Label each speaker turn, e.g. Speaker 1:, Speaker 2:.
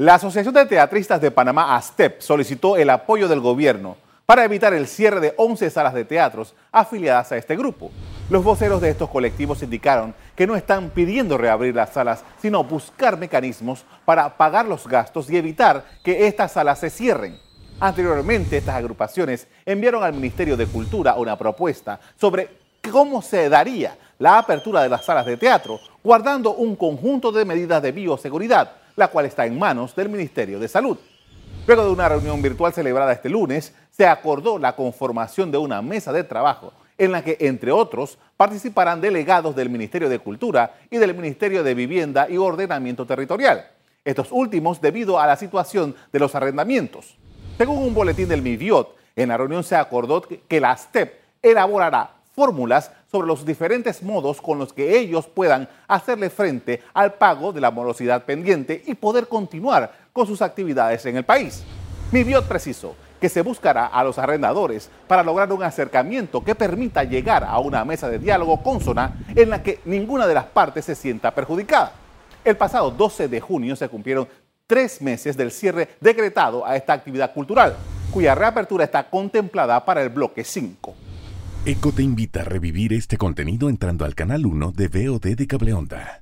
Speaker 1: La Asociación de Teatristas de Panamá, ASTEP, solicitó el apoyo del gobierno para evitar el cierre de 11 salas de teatros afiliadas a este grupo. Los voceros de estos colectivos indicaron que no están pidiendo reabrir las salas, sino buscar mecanismos para pagar los gastos y evitar que estas salas se cierren. Anteriormente, estas agrupaciones enviaron al Ministerio de Cultura una propuesta sobre cómo se daría la apertura de las salas de teatro, guardando un conjunto de medidas de bioseguridad la cual está en manos del Ministerio de Salud. Luego de una reunión virtual celebrada este lunes, se acordó la conformación de una mesa de trabajo en la que, entre otros, participarán delegados del Ministerio de Cultura y del Ministerio de Vivienda y Ordenamiento Territorial. Estos últimos debido a la situación de los arrendamientos. Según un boletín del MIVIOT, en la reunión se acordó que la STEP elaborará fórmulas sobre los diferentes modos con los que ellos puedan hacerle frente al pago de la morosidad pendiente y poder continuar con sus actividades en el país. Miviot precisó que se buscará a los arrendadores para lograr un acercamiento que permita llegar a una mesa de diálogo consona en la que ninguna de las partes se sienta perjudicada. El pasado 12 de junio se cumplieron tres meses del cierre decretado a esta actividad cultural, cuya reapertura está contemplada para el bloque 5.
Speaker 2: ECO te invita a revivir este contenido entrando al canal 1 de VOD de Cableonda.